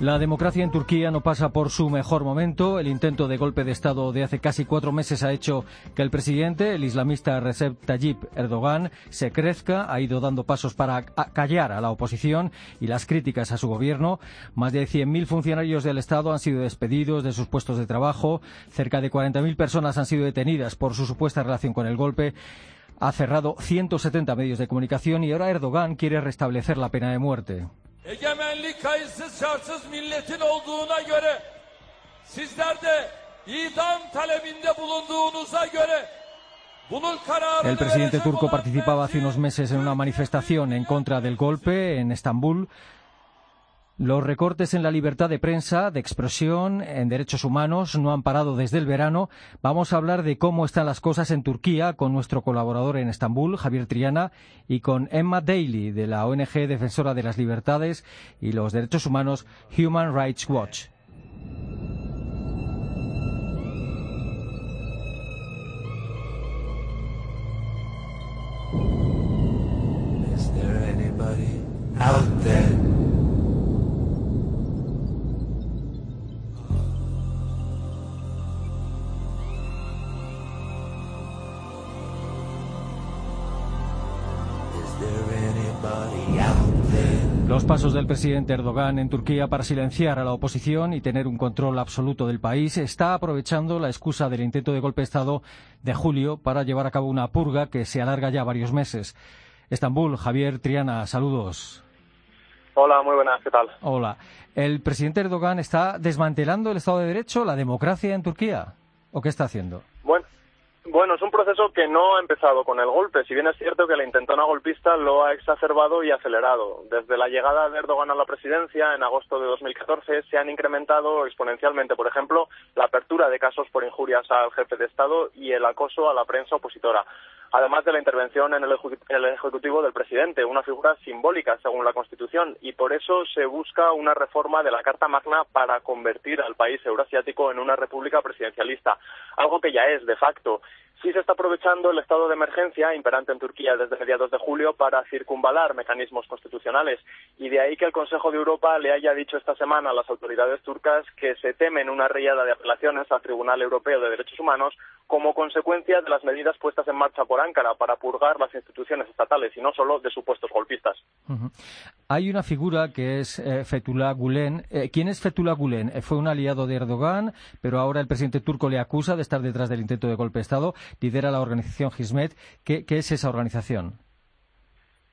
La democracia en Turquía no pasa por su mejor momento. El intento de golpe de Estado de hace casi cuatro meses ha hecho que el presidente, el islamista Recep Tayyip Erdogan, se crezca. Ha ido dando pasos para callar a la oposición y las críticas a su gobierno. Más de 100.000 funcionarios del Estado han sido despedidos de sus puestos de trabajo. Cerca de 40.000 personas han sido detenidas por su supuesta relación con el golpe ha cerrado 170 medios de comunicación y ahora Erdogan quiere restablecer la pena de muerte. Egemenlik kayıtsız şartsız milletin olduğuna göre sizler de idam talebinde bulunduğunuza göre bunun kararını El presidente turco participaba hace unos meses en una manifestación en contra del golpe en Estambul. Los recortes en la libertad de prensa, de expresión, en derechos humanos no han parado desde el verano. Vamos a hablar de cómo están las cosas en Turquía con nuestro colaborador en Estambul, Javier Triana, y con Emma Daly, de la ONG Defensora de las Libertades y los Derechos Humanos, Human Rights Watch. Pasos del presidente Erdogan en Turquía para silenciar a la oposición y tener un control absoluto del país está aprovechando la excusa del intento de golpe de Estado de julio para llevar a cabo una purga que se alarga ya varios meses. Estambul, Javier Triana, saludos. Hola, muy buenas, ¿qué tal? Hola. ¿El presidente Erdogan está desmantelando el Estado de Derecho, la democracia en Turquía? ¿O qué está haciendo? Bueno, bueno, es un proceso que no ha empezado con el golpe, si bien es cierto que la intentona golpista lo ha exacerbado y acelerado. Desde la llegada de Erdogan a la presidencia en agosto de 2014 se han incrementado exponencialmente, por ejemplo, la apertura de casos por injurias al jefe de Estado y el acoso a la prensa opositora además de la intervención en el, Ejecutivo del presidente, una figura simbólica según la Constitución, y por eso se busca una reforma de la Carta Magna para convertir al país euroasiático en una república presidencialista, algo que ya es de facto. Sí se está aprovechando el estado de emergencia imperante en Turquía desde mediados de julio para circunvalar mecanismos constitucionales y de ahí que el Consejo de Europa le haya dicho esta semana a las autoridades turcas que se temen una riada de apelaciones al Tribunal Europeo de Derechos Humanos como consecuencia de las medidas puestas en marcha por Ankara para purgar las instituciones estatales y no solo de supuestos golpistas. Hay una figura que es eh, Fethullah Gulen. Eh, ¿Quién es Fethullah Gulen? Eh, fue un aliado de Erdogan, pero ahora el presidente turco le acusa de estar detrás del intento de golpe de Estado lidera la organización Hizmet. ¿Qué, es esa organización?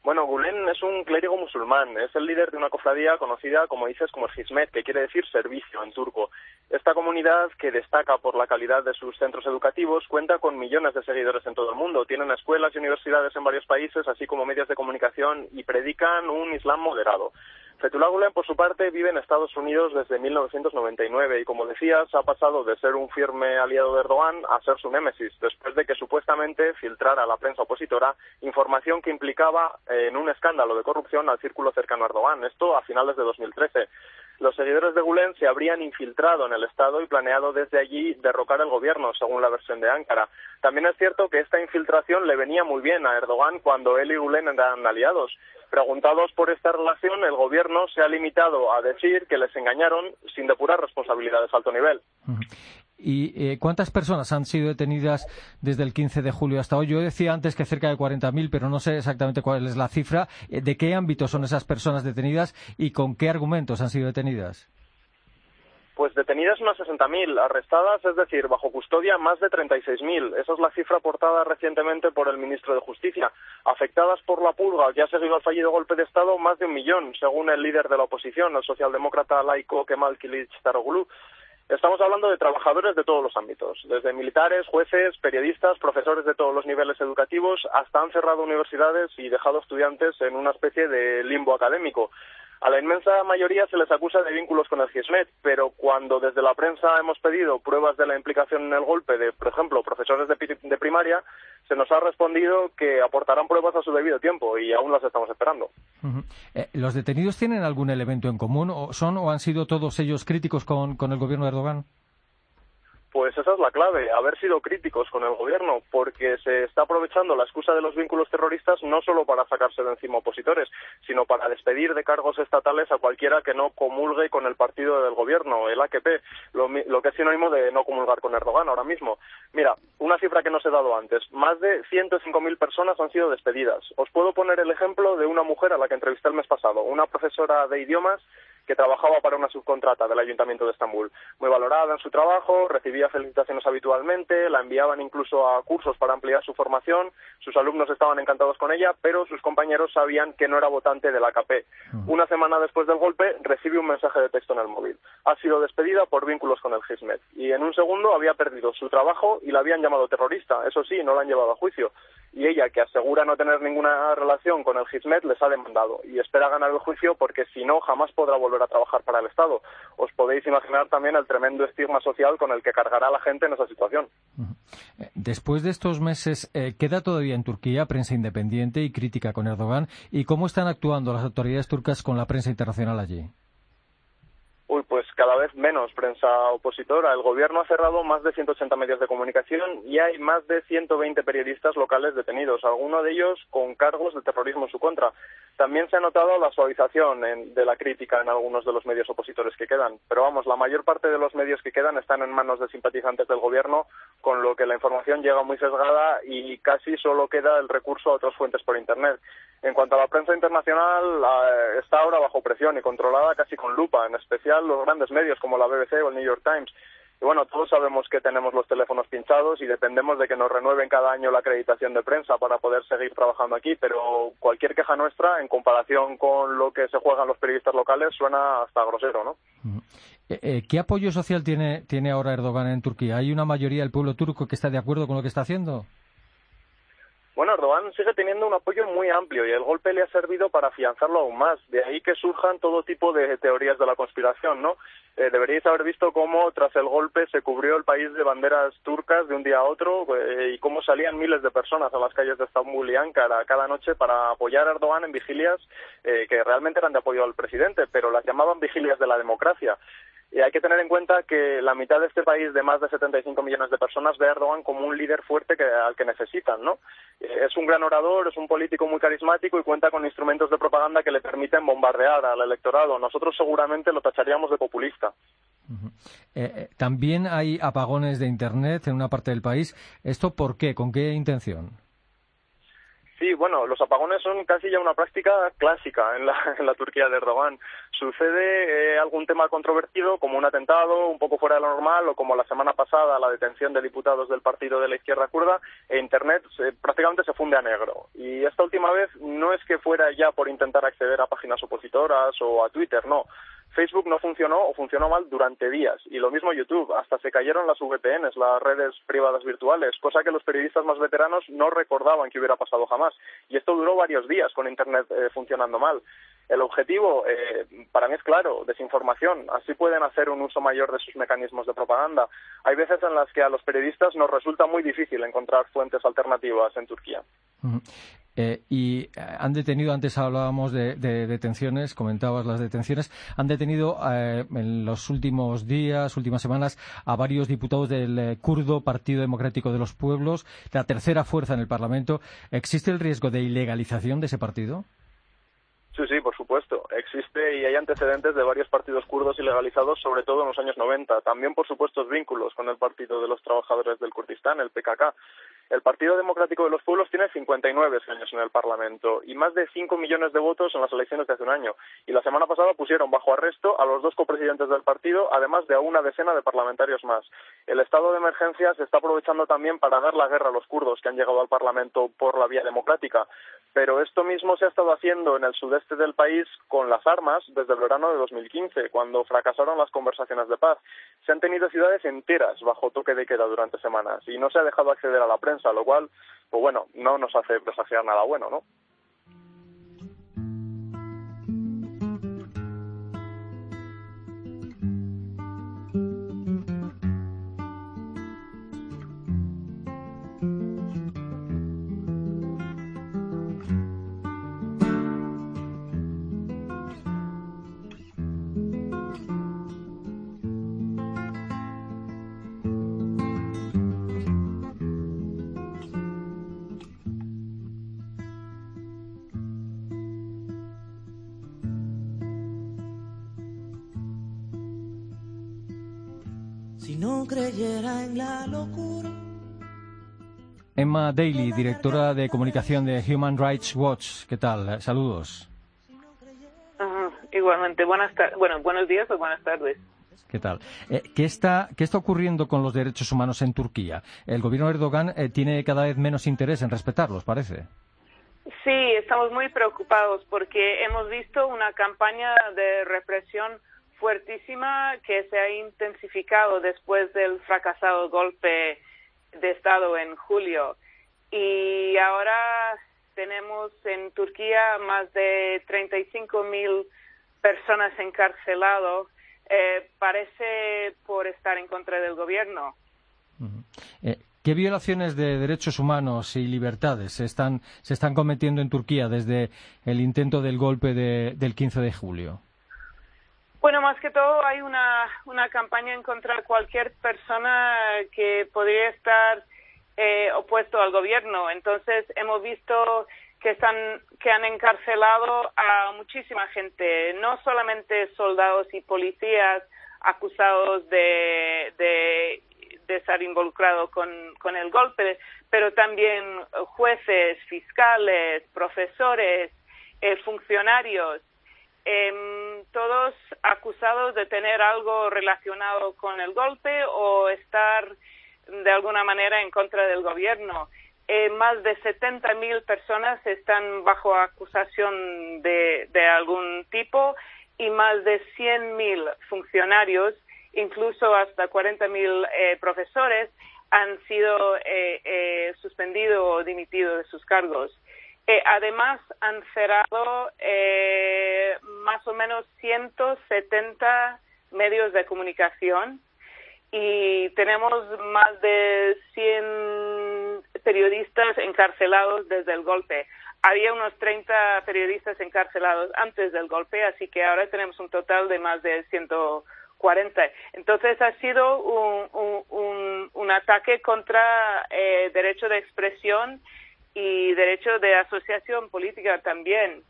Bueno, Gulen es un clérigo musulmán, es el líder de una cofradía conocida, como dices, como el Hizmet, que quiere decir servicio en turco. Esta comunidad, que destaca por la calidad de sus centros educativos, cuenta con millones de seguidores en todo el mundo. Tienen escuelas y universidades en varios países, así como medios de comunicación, y predican un islam moderado. Fethullah Gulen, por su parte, vive en Estados Unidos desde 1999 y, como decías, ha pasado de ser un firme aliado de Erdogan a ser su némesis, después de que supuestamente filtrara a la prensa opositora información que implicaba en un escándalo de corrupción al círculo cercano a Erdogan. Esto a finales de 2013. Los seguidores de Gulen se habrían infiltrado en el Estado y planeado desde allí derrocar el gobierno, según la versión de Ankara. También es cierto que esta infiltración le venía muy bien a Erdogan cuando él y Gulen eran aliados. Preguntados por esta relación, el gobierno se ha limitado a decir que les engañaron sin depurar responsabilidades a alto nivel. ¿Y eh, cuántas personas han sido detenidas desde el 15 de julio hasta hoy? Yo decía antes que cerca de 40.000, pero no sé exactamente cuál es la cifra. Eh, ¿De qué ámbito son esas personas detenidas y con qué argumentos han sido detenidas? Pues detenidas unas 60.000, arrestadas, es decir, bajo custodia más de 36.000. Esa es la cifra aportada recientemente por el ministro de Justicia. Afectadas por la purga que ha seguido al fallido golpe de Estado, más de un millón, según el líder de la oposición, el socialdemócrata laico Kemal Kilic Taroglu. Estamos hablando de trabajadores de todos los ámbitos, desde militares, jueces, periodistas, profesores de todos los niveles educativos, hasta han cerrado universidades y dejado estudiantes en una especie de limbo académico. A la inmensa mayoría se les acusa de vínculos con el GISMET, pero cuando desde la prensa hemos pedido pruebas de la implicación en el golpe de, por ejemplo, profesores de, primaria, se nos ha respondido que aportarán pruebas a su debido tiempo y aún las estamos esperando. Eh, ¿Los detenidos tienen algún elemento en común o son o han sido todos ellos críticos con, con el gobierno de Erdogan? Pues esa es la clave, haber sido críticos con el gobierno, porque se está aprovechando la excusa de los vínculos terroristas no solo para sacarse de encima opositores, sino para despedir de cargos estatales a cualquiera que no comulgue con el partido del gobierno, el AKP, lo, lo que es sinónimo de no comulgar con Erdogan ahora mismo. Mira, una cifra que no se ha dado antes, más de 105.000 personas han sido despedidas. Os puedo poner el ejemplo de una mujer a la que entrevisté el mes pasado, una profesora de idiomas que trabajaba para una subcontrata del Ayuntamiento de Estambul. Muy valorada en su trabajo, recibía felicitaciones habitualmente, la enviaban incluso a cursos para ampliar su formación, sus alumnos estaban encantados con ella, pero sus compañeros sabían que no era votante de la AKP. Una semana después del golpe recibe un mensaje de texto en el móvil. Ha sido despedida por vínculos con el Hizmet y en un segundo había perdido su trabajo y la habían llamado terrorista. Eso sí, no la han llevado a juicio y ella, que asegura no tener ninguna relación con el Hizmet, les ha demandado y espera ganar el juicio porque si no, jamás podrá volver a trabajar para el Estado. Os podéis imaginar también el tremendo estigma social con el que cargará la gente en esa situación. Eh, después de estos meses, eh, ¿queda todavía en Turquía prensa independiente y crítica con Erdogan? ¿Y cómo están actuando las autoridades turcas con la prensa internacional allí? Vez menos prensa opositora. El gobierno ha cerrado más de 180 medios de comunicación y hay más de 120 periodistas locales detenidos, algunos de ellos con cargos de terrorismo en su contra. También se ha notado la suavización de la crítica en algunos de los medios opositores que quedan. Pero vamos, la mayor parte de los medios que quedan están en manos de simpatizantes del gobierno, con lo que la información llega muy sesgada y casi solo queda el recurso a otras fuentes por Internet. En cuanto a la prensa internacional, está ahora bajo presión y controlada casi con lupa, en especial los grandes medios como la BBC o el New York Times. Y bueno, todos sabemos que tenemos los teléfonos pinchados y dependemos de que nos renueven cada año la acreditación de prensa para poder seguir trabajando aquí, pero cualquier queja nuestra, en comparación con lo que se juegan los periodistas locales, suena hasta grosero, ¿no? Eh, eh, ¿Qué apoyo social tiene, tiene ahora Erdogan en Turquía? ¿Hay una mayoría del pueblo turco que está de acuerdo con lo que está haciendo? Bueno, Erdogan sigue teniendo un apoyo muy amplio y el golpe le ha servido para afianzarlo aún más. De ahí que surjan todo tipo de teorías de la conspiración, ¿no? Eh, deberíais haber visto cómo tras el golpe se cubrió el país de banderas turcas de un día a otro eh, y cómo salían miles de personas a las calles de Estambul y Ankara cada noche para apoyar a Erdogan en vigilias eh, que realmente eran de apoyo al presidente, pero las llamaban vigilias de la democracia. Y hay que tener en cuenta que la mitad de este país, de más de 75 millones de personas, ve a Erdogan como un líder fuerte que, al que necesitan, ¿no? Es un gran orador, es un político muy carismático y cuenta con instrumentos de propaganda que le permiten bombardear al electorado. Nosotros seguramente lo tacharíamos de populista. Eh, eh, también hay apagones de Internet en una parte del país. ¿Esto por qué? ¿Con qué intención? Sí, bueno, los apagones son casi ya una práctica clásica en la, en la Turquía de Erdogan. Sucede eh, algún tema controvertido, como un atentado un poco fuera de lo normal, o como la semana pasada la detención de diputados del partido de la izquierda kurda, e Internet prácticamente se funde a negro. Y esta última vez no es que fuera ya por intentar acceder a páginas opositoras o a Twitter, no Facebook no funcionó o funcionó mal durante días y lo mismo YouTube, hasta se cayeron las VPNs, las redes privadas virtuales, cosa que los periodistas más veteranos no recordaban que hubiera pasado jamás. Y esto duró varios días con Internet eh, funcionando mal. El objetivo, eh, para mí es claro, desinformación. Así pueden hacer un uso mayor de sus mecanismos de propaganda. Hay veces en las que a los periodistas nos resulta muy difícil encontrar fuentes alternativas en Turquía. Eh, y eh, han detenido, antes hablábamos de, detenciones, comentabas las detenciones, han detenido eh, en los últimos días, últimas semanas, a varios diputados del kurdo Partido Democrático de los Pueblos, la tercera fuerza en el Parlamento. ¿Existe el riesgo de ilegalización de ese partido? Sí, sí, por supuesto. Existe y hay antecedentes de varios partidos kurdos ilegalizados, sobre todo en los años 90. También, por supuesto, vínculos con el Partido de los Trabajadores del Kurdistán, el PKK. El Partido Democrático de los Pueblos tiene 59 años en el Parlamento y más de 5 millones de votos en las elecciones de hace un año. Y la semana pasada pusieron bajo arresto a los dos copresidentes del partido, además de a una decena de parlamentarios más. El estado de emergencia se está aprovechando también para dar la guerra a los kurdos que han llegado al Parlamento por la vía democrática. Pero esto mismo se ha estado haciendo en el sudeste del país con las armas desde el verano de 2015, cuando fracasaron las conversaciones de paz. Se han tenido ciudades enteras bajo toque de queda durante semanas y no se ha dejado acceder a la prensa lo cual, pues bueno, no nos hace presagiar nada bueno, ¿no? No creyera en la locura. Emma Daly, directora de comunicación de Human Rights Watch. ¿Qué tal? Saludos. igualmente, buenas bueno, buenos días o buenas tardes. ¿Qué tal? Eh, ¿qué, está, ¿Qué está ocurriendo con los derechos humanos en Turquía? El gobierno de Erdogan eh, tiene cada vez menos interés en respetarlos, parece. Sí, estamos muy preocupados porque hemos visto una campaña de represión fuertísima que se ha intensificado después del fracasado golpe de Estado en julio. Y ahora tenemos en Turquía más de 35 mil personas encarceladas eh, parece por estar en contra del gobierno. Eh, ¿Qué violaciones de derechos humanos y libertades se están, se están cometiendo en Turquía desde el intento del golpe del 15 de julio? Bueno, más que todo hay una, una campaña en contra de cualquier persona que podría estar eh, opuesto al gobierno. Entonces hemos visto que están que han encarcelado a muchísima gente, no solamente soldados y policías acusados de, de, estar involucrados con, con el golpe, pero también jueces, fiscales, profesores, eh, funcionarios, em, todos acusados de tener algo relacionado con el golpe o estar de alguna manera en contra del gobierno. Eh, más de 70.000 personas están bajo acusación de, algún tipo y más de 100.000 funcionarios, incluso hasta 40.000 eh, profesores, han sido eh, suspendidos o dimitidos de sus cargos. Además, han cerrado más o menos 170 medios de comunicación y tenemos más de 100 periodistas encarcelados desde el golpe. Había unos 30 periodistas encarcelados antes del golpe, así que ahora tenemos un total de más de 140. Entonces ha sido un, un, ataque contra eh, derecho de expresión y derecho de asociación política también.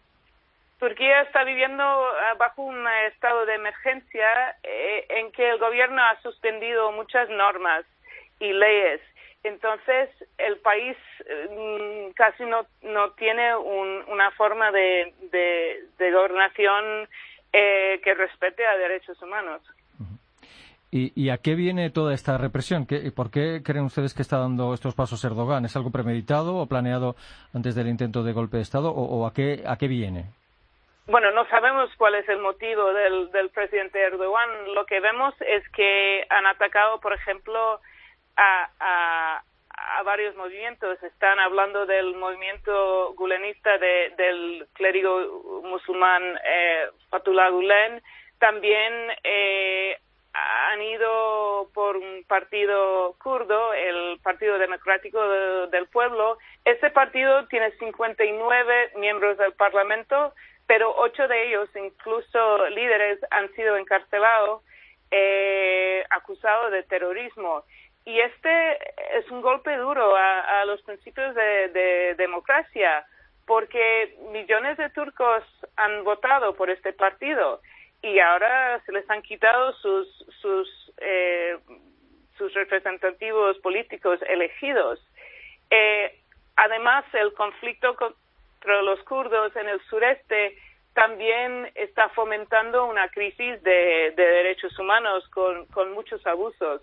Turquía está viviendo ah, bajo un estado de emergencia eh, en que el gobierno ha suspendido muchas normas y leyes. Entonces, el país mm, casi no, no tiene una forma de, de, gobernación eh, que respete a derechos humanos. ¿Y, ¿Y, a qué viene toda esta represión? ¿Qué, ¿Por qué creen ustedes que está dando estos pasos Erdogan? ¿Es algo premeditado o planeado antes del intento de golpe de Estado? ¿O, o a, qué, a qué viene? Bueno, no sabemos cuál es el motivo del, del presidente Erdogan. Lo que vemos es que han atacado, por ejemplo, a, a, a varios movimientos. Están hablando del movimiento gulenista de, del clérigo musulmán eh, Fatullah Gulen. También eh, han ido por un partido kurdo, el Partido Democrático del Pueblo. Este partido tiene 59 miembros del Parlamento pero ocho de ellos, incluso líderes, han sido encarcelados, eh, acusados de terrorismo. Y este es un golpe duro a, los principios de, democracia, porque millones de turcos han votado por este partido y ahora se les han quitado sus, sus, eh, sus representativos políticos elegidos. Eh, además, el conflicto pero los kurdos en el sureste también está fomentando una crisis de, derechos humanos con, muchos abusos.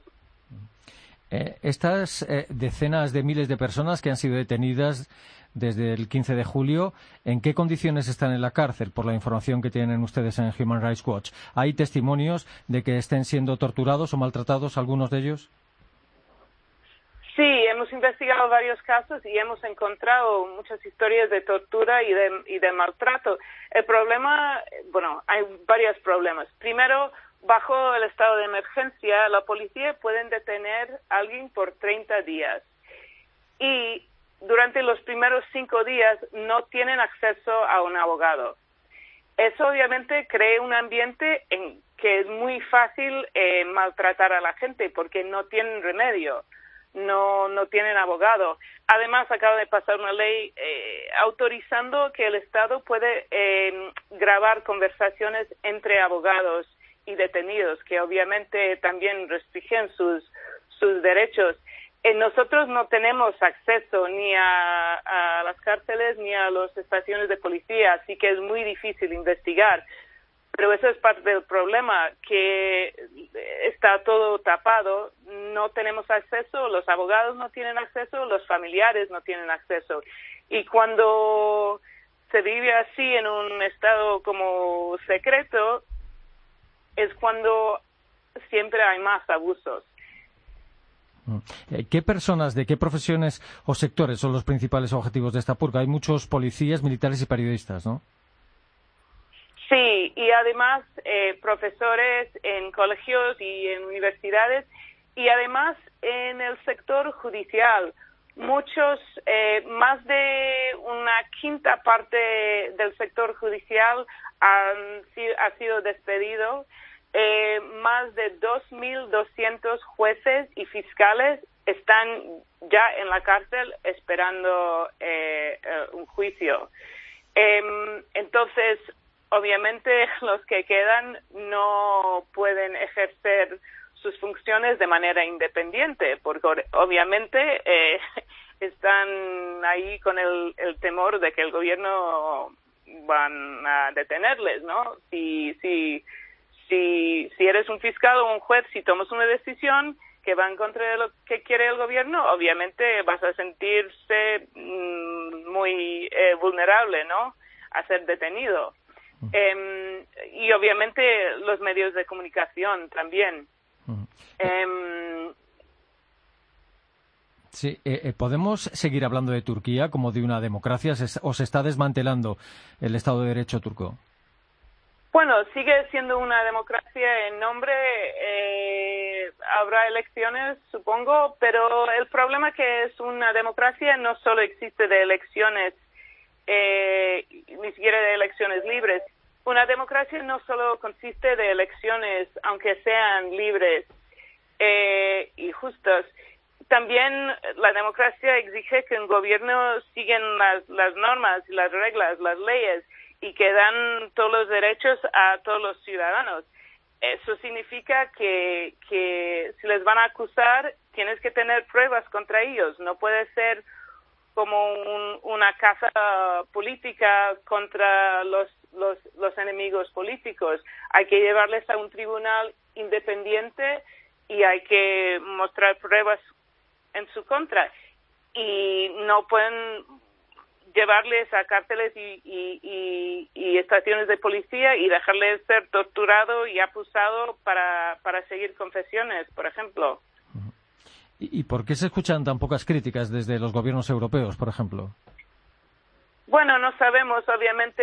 Eh, estas decenas de miles de personas que han sido detenidas desde el 15 de julio, ¿en qué condiciones están en la cárcel? Por la información que tienen ustedes en Human Rights Watch. ¿Hay testimonios de que estén siendo torturados o maltratados algunos de ellos? Sí, hemos investigado varios casos y hemos encontrado muchas historias de tortura y de, y de maltrato. El problema, bueno, hay varios problemas. Primero, bajo el estado de emergencia, la policía puede detener a alguien por 30 días y durante los primeros cinco días no tienen acceso a un abogado. Eso obviamente crea un ambiente en que es muy fácil eh, maltratar a la gente porque no tienen remedio no, no tienen abogado. Además, acaba de pasar una ley eh, autorizando que el Estado puede em, grabar conversaciones entre abogados y detenidos, que obviamente también restringen sus, sus derechos. Nosotros no tenemos acceso ni a, a, las cárceles ni a las estaciones de policía, así que es muy difícil investigar. Pero eso es parte del problema, que está todo tapado, no tenemos acceso, los abogados no tienen acceso, los familiares no tienen acceso. Y cuando se vive así en un estado como secreto, es cuando siempre hay más abusos. Eh, ¿Qué personas, de qué profesiones o sectores son los principales objetivos de esta purga? Hay muchos policías, militares y periodistas, ¿no? Sí, y además eh, profesores en colegios y en universidades y además en el sector judicial. Muchos, eh, más de una quinta parte del sector judicial han, ha sido despedido. Eh, más de 2.200 jueces y fiscales están ya en la cárcel esperando eh, eh un juicio. Eh, entonces, obviamente los que quedan no pueden ejercer sus funciones de manera independiente, porque obviamente eh, están ahí con el, el, temor de que el gobierno van a detenerles, ¿no? Si, si, si, si eres un fiscal o un juez, si tomas una decisión que va en contra de lo que quiere el gobierno, obviamente vas a sentirse mmm, muy eh, vulnerable, ¿no? A ser detenido. Eh, y obviamente los medios de comunicación también. Eh, sí, eh, eh, ¿podemos seguir hablando de Turquía como de una democracia o se está desmantelando el Estado de Derecho turco? Bueno, sigue siendo una democracia en nombre. Eh, habrá elecciones, supongo, pero el problema que es una democracia no solo existe de elecciones, eh, ni siquiera de elecciones libres, una democracia no solo consiste de elecciones, aunque sean libres eh, y justas. También la democracia exige que un gobierno siga las, las normas, las reglas, las leyes y que dan todos los derechos a todos los ciudadanos. Eso significa que, que si les van a acusar, tienes que tener pruebas contra ellos. No puede ser como un, una casa política contra los los, los enemigos políticos. Hay que llevarles a un tribunal independiente y hay que mostrar pruebas en su contra. Y no pueden llevarles a cárceles y, y, y, y, estaciones de policía y dejarles ser torturado y acusado para, para seguir confesiones, por ejemplo. ¿Y por qué se escuchan tan pocas críticas desde los gobiernos europeos, por ejemplo? Bueno, no sabemos. Obviamente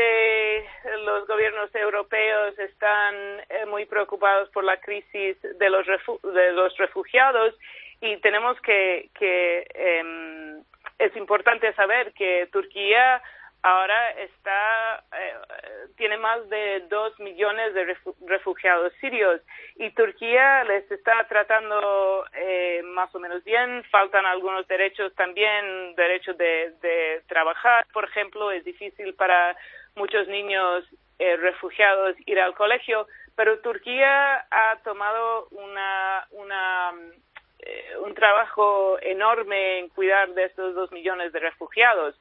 los gobiernos europeos están eh, muy preocupados por la crisis de los, de los refugiados y tenemos que, que eh, es importante saber que Turquía ahora está eh, tiene más de dos millones de refugiados sirios y Turquía les está tratando eh, más o menos bien. Faltan algunos derechos también derechos de, de, trabajar. Por ejemplo es difícil para muchos niños eh, refugiados ir al colegio pero Turquía ha tomado una una eh, un trabajo enorme en cuidar de estos dos millones de refugiados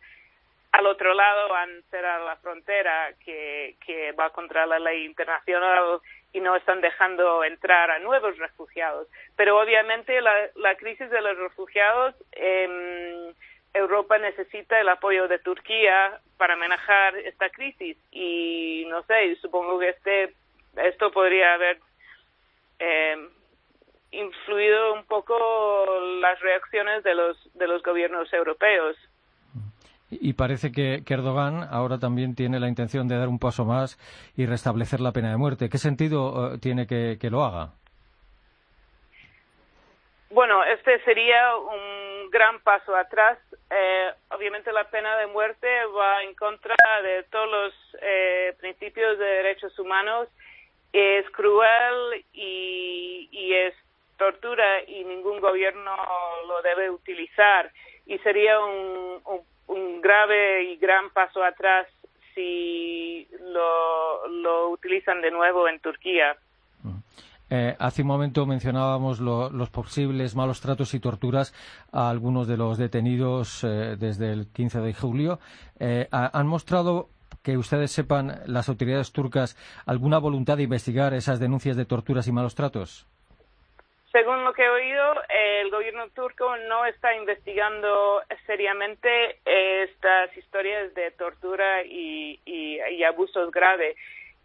al otro lado han cerrado la frontera que, que va contra la ley internacional y no están dejando entrar a nuevos refugiados. Pero obviamente la, la crisis de los refugiados, eh, Europa necesita el apoyo de Turquía para manejar esta crisis y no sé, supongo que este, esto podría haber eh, influido un poco las reacciones de los, de los gobiernos europeos. Y parece que, que, Erdogan ahora también tiene la intención de dar un paso más y restablecer la pena de muerte. ¿Qué sentido uh, tiene que, que, lo haga? Bueno, este sería un gran paso atrás. Eh, obviamente la pena de muerte va en contra de todos los eh, principios de derechos humanos. Es cruel y, y es tortura y ningún gobierno lo debe utilizar. Y sería un, un grave y gran paso atrás si lo, lo utilizan de nuevo en Turquía. Mm. Eh, hace un momento mencionábamos los posibles malos tratos y torturas a algunos de los detenidos eh, desde el 15 de julio. Eh, ¿Han mostrado que ustedes sepan, las autoridades turcas, alguna voluntad de investigar esas denuncias de torturas y malos tratos? Según lo que he oído, el gobierno turco no está investigando seriamente estas historias de tortura y, y abusos graves.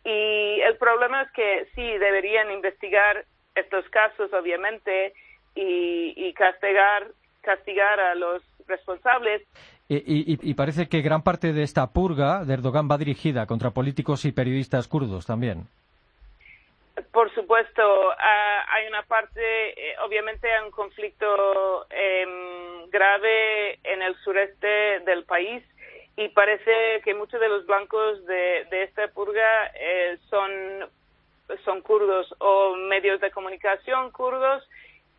Y el problema es que sí, deberían investigar estos casos, obviamente, y, castigar, castigar a los responsables. Y, parece que gran parte de esta purga de Erdogan va dirigida contra políticos y periodistas kurdos también. Por supuesto, ah, hay una parte, eh, obviamente hay un conflicto em, grave en el sureste del país y parece que muchos de los blancos de, esta purga eh, son, son kurdos o medios de comunicación kurdos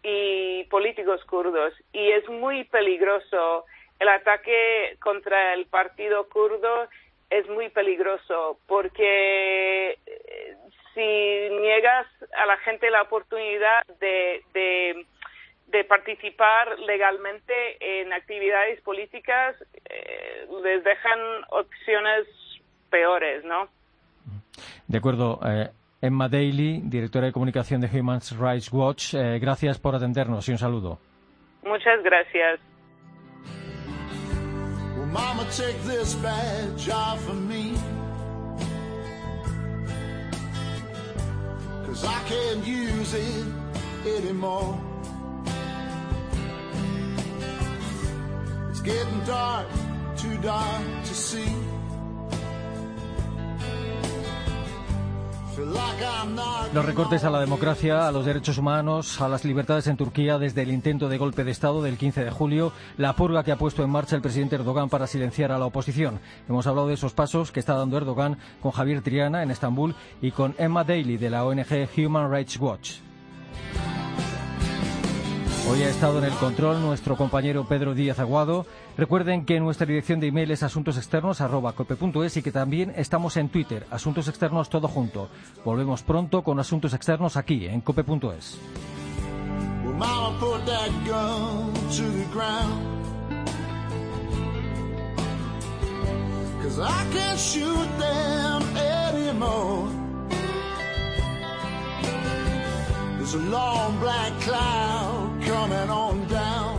y políticos kurdos. Y es muy peligroso. El ataque contra el partido kurdo es muy peligroso porque eh, si niegas a la gente la oportunidad de de participar legalmente en actividades políticas eh, les dejan opciones peores, ¿no? De acuerdo. Eh, Emma Daly, directora de comunicación de Human Rights Watch, eh, gracias por atendernos y un saludo. Muchas gracias. Cause I can't use it anymore. It's getting dark, too dark to see. Los recortes a la democracia, a los derechos humanos, a las libertades en Turquía desde el intento de golpe de Estado del 15 de julio, la purga que ha puesto en marcha el presidente Erdogan para silenciar a la oposición. Hemos hablado de esos pasos que está dando Erdogan con Javier Triana en Estambul y con Emma Daly de la ONG Human Rights Watch. Hoy ha estado en el control nuestro compañero Pedro Díaz Aguado. Recuerden que nuestra dirección de email es asuntosexternos.cope.es y que también estamos en Twitter, Asuntos Externos Todo Junto. Volvemos pronto con Asuntos Externos aquí, en cope.es. There's a long black cloud coming on down.